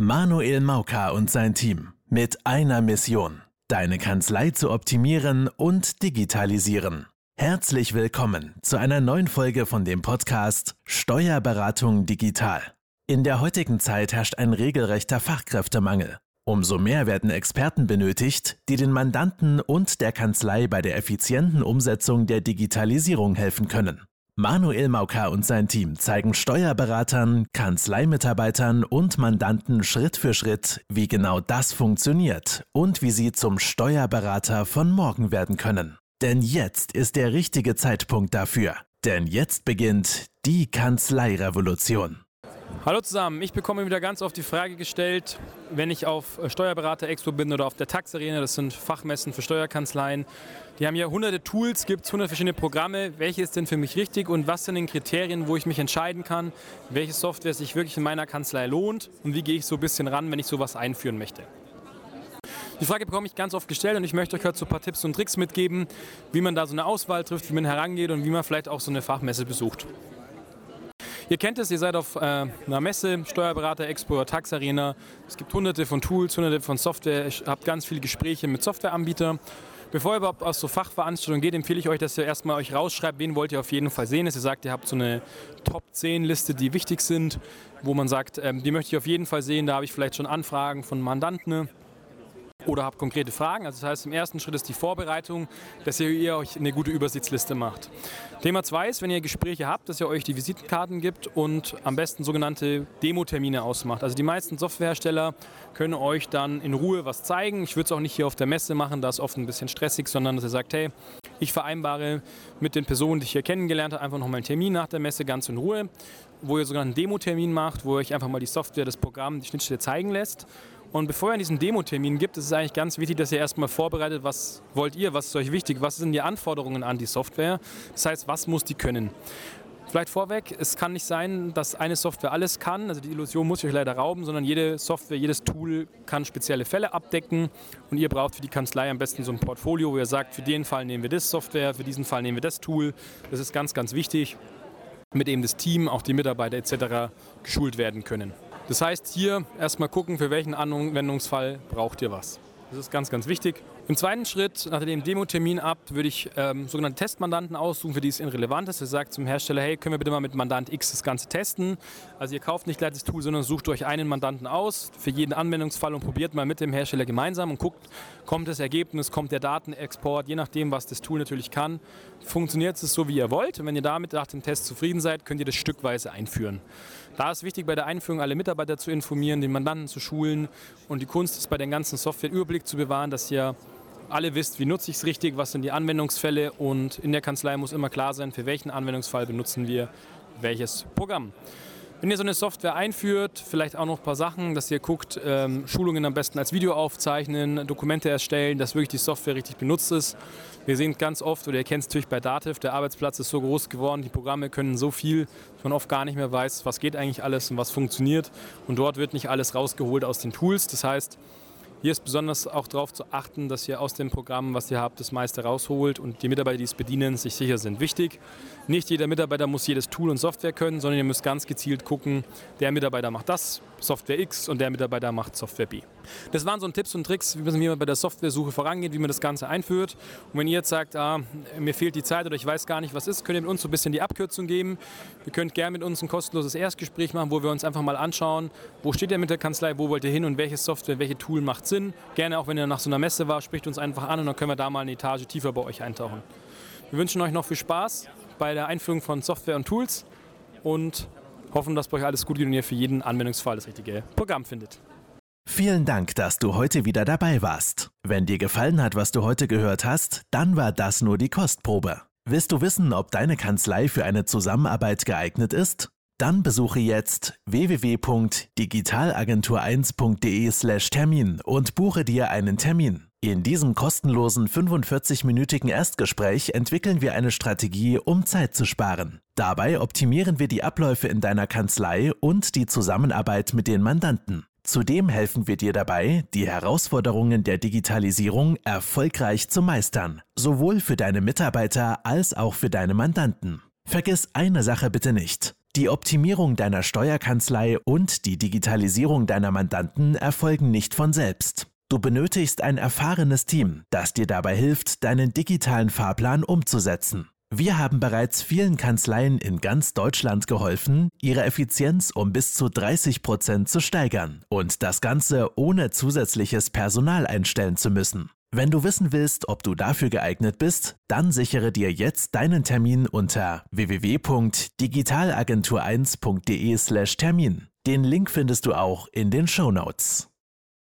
Manuel Mauka und sein Team mit einer Mission, deine Kanzlei zu optimieren und digitalisieren. Herzlich willkommen zu einer neuen Folge von dem Podcast Steuerberatung digital. In der heutigen Zeit herrscht ein regelrechter Fachkräftemangel. Umso mehr werden Experten benötigt, die den Mandanten und der Kanzlei bei der effizienten Umsetzung der Digitalisierung helfen können. Manuel Mauka und sein Team zeigen Steuerberatern, Kanzleimitarbeitern und Mandanten Schritt für Schritt, wie genau das funktioniert und wie sie zum Steuerberater von morgen werden können. Denn jetzt ist der richtige Zeitpunkt dafür. Denn jetzt beginnt die Kanzleirevolution. Hallo zusammen, ich bekomme wieder ganz oft die Frage gestellt, wenn ich auf Steuerberater Expo bin oder auf der Tax Arena, das sind Fachmessen für Steuerkanzleien. Die haben ja hunderte Tools, gibt es hundert verschiedene Programme. Welche ist denn für mich richtig und was sind denn Kriterien, wo ich mich entscheiden kann, welche Software sich wirklich in meiner Kanzlei lohnt und wie gehe ich so ein bisschen ran, wenn ich sowas einführen möchte? Die Frage bekomme ich ganz oft gestellt und ich möchte euch heute so ein paar Tipps und Tricks mitgeben, wie man da so eine Auswahl trifft, wie man herangeht und wie man vielleicht auch so eine Fachmesse besucht. Ihr kennt es, ihr seid auf äh, einer Messe, Steuerberater, Expo, Tax Arena. Es gibt hunderte von Tools, hunderte von Software. Ich habe ganz viele Gespräche mit Softwareanbietern. Bevor ihr überhaupt aus so Fachveranstaltungen geht, empfehle ich euch, dass ihr erstmal euch rausschreibt, wen wollt ihr auf jeden Fall sehen. Dass ihr sagt, ihr habt so eine Top 10 Liste, die wichtig sind, wo man sagt, ähm, die möchte ich auf jeden Fall sehen. Da habe ich vielleicht schon Anfragen von Mandanten oder habt konkrete Fragen. Also das heißt, im ersten Schritt ist die Vorbereitung, dass ihr, ihr euch eine gute Übersichtsliste macht. Thema 2 ist, wenn ihr Gespräche habt, dass ihr euch die Visitenkarten gibt und am besten sogenannte Demo-Termine ausmacht. Also die meisten Softwarehersteller können euch dann in Ruhe was zeigen. Ich würde es auch nicht hier auf der Messe machen, da ist oft ein bisschen stressig, sondern dass ihr sagt, hey, ich vereinbare mit den Personen, die ich hier kennengelernt habe, einfach nochmal einen Termin nach der Messe ganz in Ruhe, wo ihr sogar einen Demo-Termin macht, wo ihr euch einfach mal die Software, das Programm, die Schnittstelle zeigen lässt. Und bevor ihr diesen Demo-Termin gibt, ist es eigentlich ganz wichtig, dass ihr erstmal vorbereitet, was wollt ihr, was ist euch wichtig, was sind die Anforderungen an die Software. Das heißt, was muss die können. Vielleicht vorweg, es kann nicht sein, dass eine Software alles kann. Also die Illusion muss ich euch leider rauben, sondern jede Software, jedes Tool kann spezielle Fälle abdecken. Und ihr braucht für die Kanzlei am besten so ein Portfolio, wo ihr sagt, für den Fall nehmen wir das Software, für diesen Fall nehmen wir das Tool. Das ist ganz, ganz wichtig, mit eben das Team, auch die Mitarbeiter etc. geschult werden können. Das heißt, hier erstmal gucken, für welchen Anwendungsfall braucht ihr was. Das ist ganz, ganz wichtig. Im zweiten Schritt, nach dem Demo-Termin ab, würde ich ähm, sogenannte Testmandanten aussuchen, für die es irrelevant ist. Ihr sagt zum Hersteller, hey, können wir bitte mal mit Mandant X das Ganze testen? Also ihr kauft nicht gleich das Tool, sondern sucht euch einen Mandanten aus für jeden Anwendungsfall und probiert mal mit dem Hersteller gemeinsam und guckt, kommt das Ergebnis, kommt der Datenexport, je nachdem, was das Tool natürlich kann, funktioniert es so, wie ihr wollt. Und wenn ihr damit nach dem Test zufrieden seid, könnt ihr das stückweise einführen. Da ist wichtig, bei der Einführung alle Mitarbeiter zu informieren, den Mandanten zu schulen und die Kunst ist bei den ganzen Software Überblick zu bewahren, dass ihr alle wisst, wie nutze ich es richtig, was sind die Anwendungsfälle und in der Kanzlei muss immer klar sein, für welchen Anwendungsfall benutzen wir welches Programm. Wenn ihr so eine Software einführt, vielleicht auch noch ein paar Sachen, dass ihr guckt, ähm, Schulungen am besten als Video aufzeichnen, Dokumente erstellen, dass wirklich die Software richtig benutzt ist. Wir sehen ganz oft, oder ihr kennt es natürlich bei Dativ, der Arbeitsplatz ist so groß geworden, die Programme können so viel, dass man oft gar nicht mehr weiß, was geht eigentlich alles und was funktioniert. Und dort wird nicht alles rausgeholt aus den Tools. Das heißt, hier ist besonders auch darauf zu achten, dass ihr aus dem Programm, was ihr habt, das meiste rausholt und die Mitarbeiter, die es bedienen, sich sicher sind. Wichtig, nicht jeder Mitarbeiter muss jedes Tool und Software können, sondern ihr müsst ganz gezielt gucken, der Mitarbeiter macht das, Software X und der Mitarbeiter macht Software B. Das waren so Tipps und Tricks, wie man bei der Software-Suche vorangeht, wie man das Ganze einführt. Und wenn ihr jetzt sagt, ah, mir fehlt die Zeit oder ich weiß gar nicht, was ist, könnt ihr mit uns so ein bisschen die Abkürzung geben. Ihr könnt gerne mit uns ein kostenloses Erstgespräch machen, wo wir uns einfach mal anschauen, wo steht ihr mit der Kanzlei, wo wollt ihr hin und welche Software, welche Tool macht Sinn. Gerne auch, wenn ihr nach so einer Messe war, spricht uns einfach an und dann können wir da mal eine Etage tiefer bei euch eintauchen. Wir wünschen euch noch viel Spaß bei der Einführung von Software und Tools und hoffen, dass bei euch alles gut geht und ihr für jeden Anwendungsfall das richtige Programm findet. Vielen Dank, dass du heute wieder dabei warst. Wenn dir gefallen hat, was du heute gehört hast, dann war das nur die Kostprobe. Willst du wissen, ob deine Kanzlei für eine Zusammenarbeit geeignet ist? Dann besuche jetzt www.digitalagentur1.de/termin und buche dir einen Termin. In diesem kostenlosen 45-minütigen Erstgespräch entwickeln wir eine Strategie, um Zeit zu sparen. Dabei optimieren wir die Abläufe in deiner Kanzlei und die Zusammenarbeit mit den Mandanten. Zudem helfen wir dir dabei, die Herausforderungen der Digitalisierung erfolgreich zu meistern, sowohl für deine Mitarbeiter als auch für deine Mandanten. Vergiss eine Sache bitte nicht. Die Optimierung deiner Steuerkanzlei und die Digitalisierung deiner Mandanten erfolgen nicht von selbst. Du benötigst ein erfahrenes Team, das dir dabei hilft, deinen digitalen Fahrplan umzusetzen. Wir haben bereits vielen Kanzleien in ganz Deutschland geholfen, ihre Effizienz um bis zu 30 Prozent zu steigern und das Ganze ohne zusätzliches Personal einstellen zu müssen. Wenn du wissen willst, ob du dafür geeignet bist, dann sichere dir jetzt deinen Termin unter www.digitalagentur1.de/termin. Den Link findest du auch in den Show Notes.